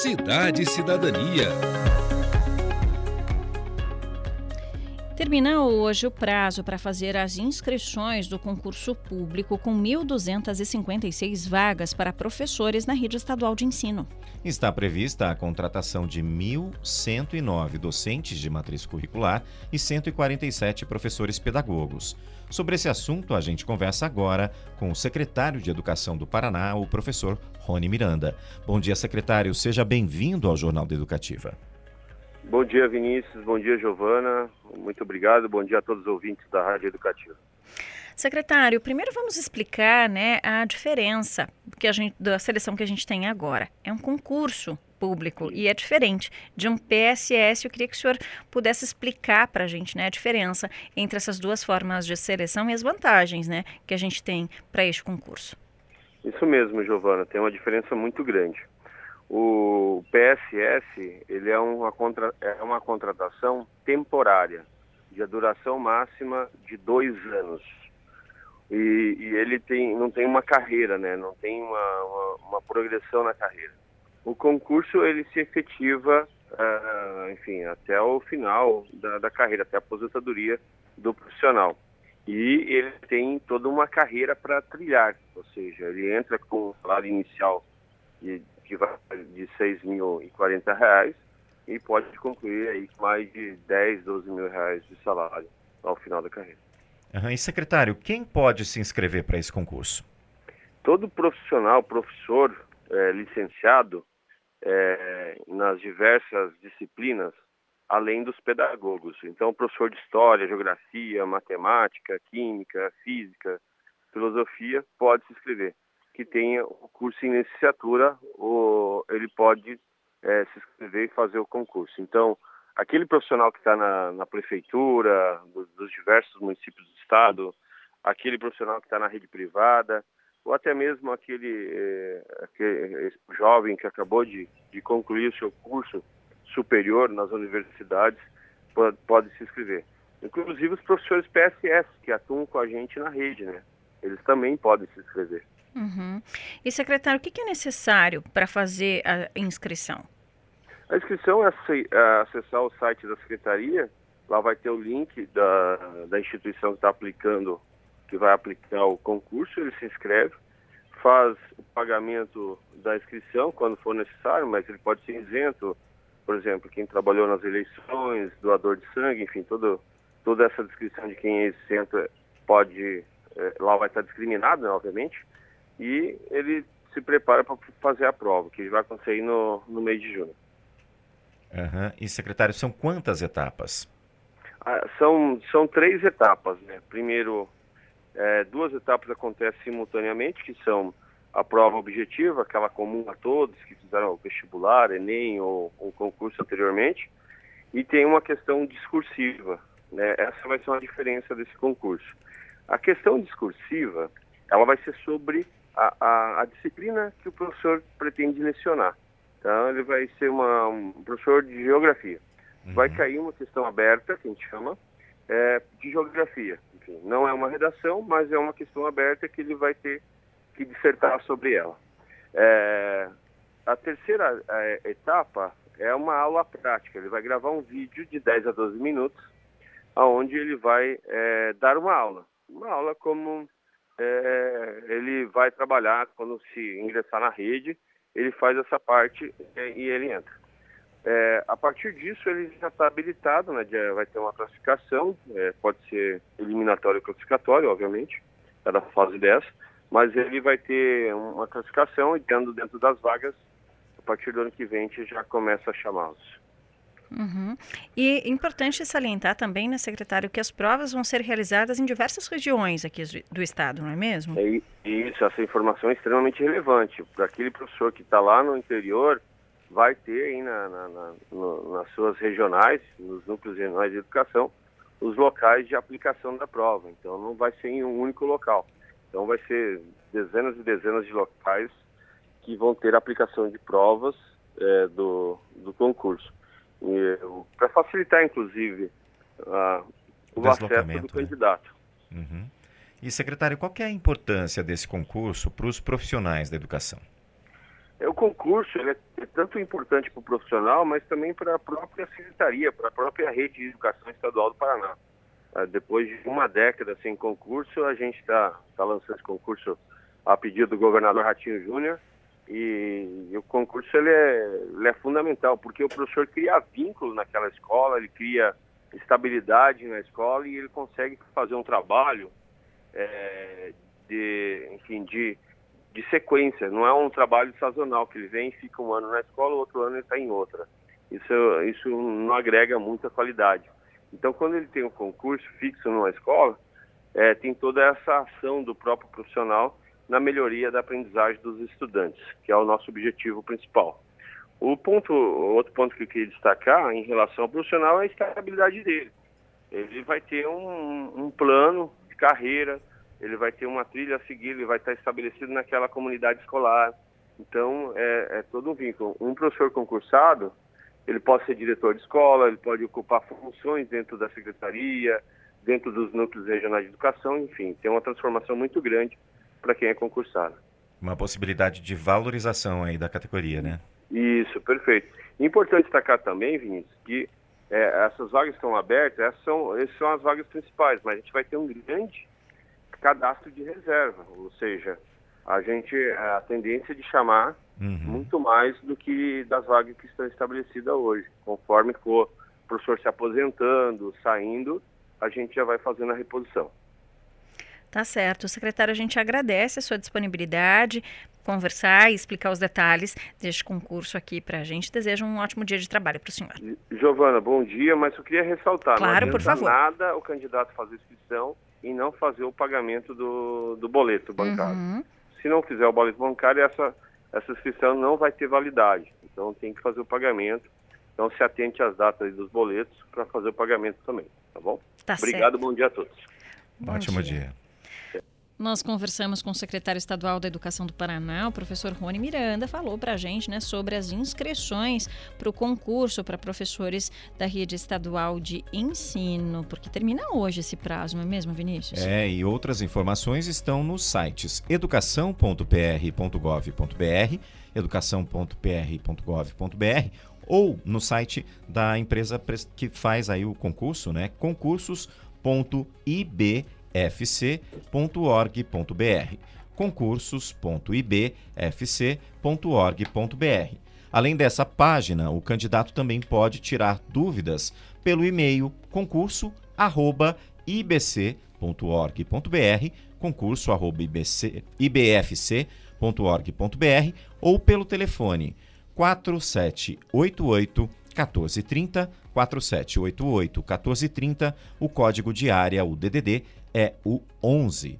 Cidade e Cidadania. Termina hoje o prazo para fazer as inscrições do concurso público com 1.256 vagas para professores na rede estadual de ensino. Está prevista a contratação de 1.109 docentes de matriz curricular e 147 professores pedagogos. Sobre esse assunto, a gente conversa agora com o secretário de Educação do Paraná, o professor Rony Miranda. Bom dia, secretário. Seja bem-vindo ao Jornal da Educativa. Bom dia, Vinícius. Bom dia, Giovana. Muito obrigado. Bom dia a todos os ouvintes da Rádio Educativa. Secretário, primeiro vamos explicar né, a diferença que a gente, da seleção que a gente tem agora. É um concurso público e é diferente de um PSS. Eu queria que o senhor pudesse explicar para a gente né, a diferença entre essas duas formas de seleção e as vantagens né, que a gente tem para este concurso. Isso mesmo, Giovana. Tem uma diferença muito grande. O PSS ele é uma, contra, é uma contratação temporária, de duração máxima de dois anos. E, e, ele tem, não tem uma carreira, né? não tem uma, uma, uma progressão na carreira. O concurso ele se efetiva, uh, enfim, até o final da, da carreira, até a aposentadoria do profissional. E ele tem toda uma carreira para trilhar, ou seja, ele entra com o salário inicial de que vai de 6 mil e 40 reais e pode concluir aí com mais de 10, 12 mil reais de salário ao final da carreira. Uhum. E secretário, quem pode se inscrever para esse concurso? Todo profissional, professor, é, licenciado é, nas diversas disciplinas, além dos pedagogos. Então, professor de história, geografia, matemática, química, física, filosofia, pode se inscrever que tenha o curso em licenciatura, ou ele pode é, se inscrever e fazer o concurso. Então, aquele profissional que está na, na, prefeitura, dos, diversos municípios do estado, aquele profissional que está na rede privada, ou até mesmo aquele, é, aquele jovem que acabou de, de, concluir o seu curso superior nas universidades, pode, pode se inscrever. Inclusive os professores PSS, que atuam com a gente na rede, né? Eles também podem se inscrever. Uhum. E, secretário, o que é necessário para fazer a inscrição? A inscrição é, é acessar o site da secretaria, lá vai ter o link da, da instituição que está aplicando, que vai aplicar o concurso, ele se inscreve, faz o pagamento da inscrição quando for necessário, mas ele pode ser isento, por exemplo, quem trabalhou nas eleições, doador de sangue, enfim, todo, toda essa descrição de quem é isento pode, é, lá vai estar discriminado, né, obviamente, e ele se prepara para fazer a prova, que vai acontecer aí no, no mês de junho. Uhum. E, secretário, são quantas etapas? Ah, são, são três etapas. Né? Primeiro, é, duas etapas acontecem simultaneamente, que são a prova objetiva, aquela comum a todos que fizeram o vestibular, Enem ou o concurso anteriormente, e tem uma questão discursiva. Né? Essa vai ser uma diferença desse concurso. A questão discursiva, ela vai ser sobre a, a, a, disciplina que o professor pretende lecionar. Então, ele vai ser uma, um professor de geografia. Uhum. Vai cair uma questão aberta, que a gente chama, é, de geografia. Enfim, não é uma redação, mas é uma questão aberta que ele vai ter que dissertar sobre ela. É, a terceira é, etapa é uma aula prática. Ele vai gravar um vídeo de 10 a 12 minutos, onde ele vai é, dar uma aula. Uma aula como é, ele vai trabalhar quando se ingressar na rede, ele faz essa parte é, e ele entra. É, a partir disso ele já está habilitado, né, vai ter uma classificação, é, pode ser eliminatório ou classificatório, obviamente, cada fase dessa, mas ele vai ter uma classificação e dentro das vagas, a partir do ano que vem a gente já começa a chamá-los. Uhum. E importante salientar também, né, secretário, que as provas vão ser realizadas em diversas regiões aqui do estado, não é mesmo? É isso, essa informação é extremamente relevante. Para aquele professor que está lá no interior, vai ter aí na, na, na, no, nas suas regionais, nos núcleos regionais de educação, os locais de aplicação da prova. Então não vai ser em um único local. Então vai ser dezenas e dezenas de locais que vão ter aplicação de provas é, do, do concurso para facilitar, inclusive, a, o acesso do né? candidato. Uhum. E, secretário, qual é a importância desse concurso para os profissionais da educação? É, o concurso é é tanto importante para o profissional, mas também para a própria secretaria, para a própria rede de educação estadual do Paraná. Uh, depois de uma década sem concurso, a gente está tá lançando esse concurso a pedido do governador Ratinho Júnior, e, e, o concurso ele é, ele é fundamental, porque o professor cria vínculo naquela escola, ele cria estabilidade na escola e ele consegue fazer um trabalho é, de, enfim, de, de sequência. Não é um trabalho sazonal que ele vem fica um ano na escola, outro ano ele está em outra. Isso, isso não agrega muita qualidade. Então, quando ele tem um concurso fixo numa escola, é, tem toda essa ação do próprio profissional na melhoria da aprendizagem dos estudantes, que é o nosso objetivo principal. O ponto, outro ponto que eu queria destacar em relação ao profissional é a estabilidade dele. Ele vai ter um, um plano de carreira, ele vai ter uma trilha a seguir, ele vai estar estabelecido naquela comunidade escolar. Então, é, é todo um vínculo. Um professor concursado, ele pode ser diretor de escola, ele pode ocupar funções dentro da secretaria, dentro dos núcleos regionais de educação, enfim, tem uma transformação muito grande para quem é concursado. Uma possibilidade de valorização aí da categoria, né? Isso, perfeito. Importante destacar também, Vinícius, que é, essas vagas que estão abertas, essas são, essas são as vagas principais, mas a gente vai ter um grande cadastro de reserva, ou seja, a gente a tendência de chamar uhum. muito mais do que das vagas que estão estabelecidas hoje. Conforme for o professor se aposentando, saindo, a gente já vai fazendo a reposição. Tá certo. Secretário, a gente agradece a sua disponibilidade, conversar e explicar os detalhes deste concurso aqui para a gente. Desejo um ótimo dia de trabalho para o senhor. Giovana, bom dia, mas eu queria ressaltar, claro, não por favor. nada o candidato fazer inscrição e não fazer o pagamento do, do boleto bancário. Uhum. Se não fizer o boleto bancário, essa, essa inscrição não vai ter validade. Então tem que fazer o pagamento. Então se atente às datas dos boletos para fazer o pagamento também, tá bom? Tá Obrigado, certo. bom dia a todos. Bom Ótimo dia. dia. Nós conversamos com o secretário estadual da Educação do Paraná, o professor Rony Miranda, falou para a gente né, sobre as inscrições para o concurso para professores da rede estadual de ensino, porque termina hoje esse prazo, não é mesmo, Vinícius? É, e outras informações estão nos sites educação.pr.gov.br, educação.pr.gov.br ou no site da empresa que faz aí o concurso, né? concursos.ib ibfc.org.br, concursos.ibfc.org.br. Além dessa página, o candidato também pode tirar dúvidas pelo e-mail concurso@ibc.org.br, concurso@ibfc.org.br ou pelo telefone 4788 1430 4788 1430, o código de área, o DDD, é o 11.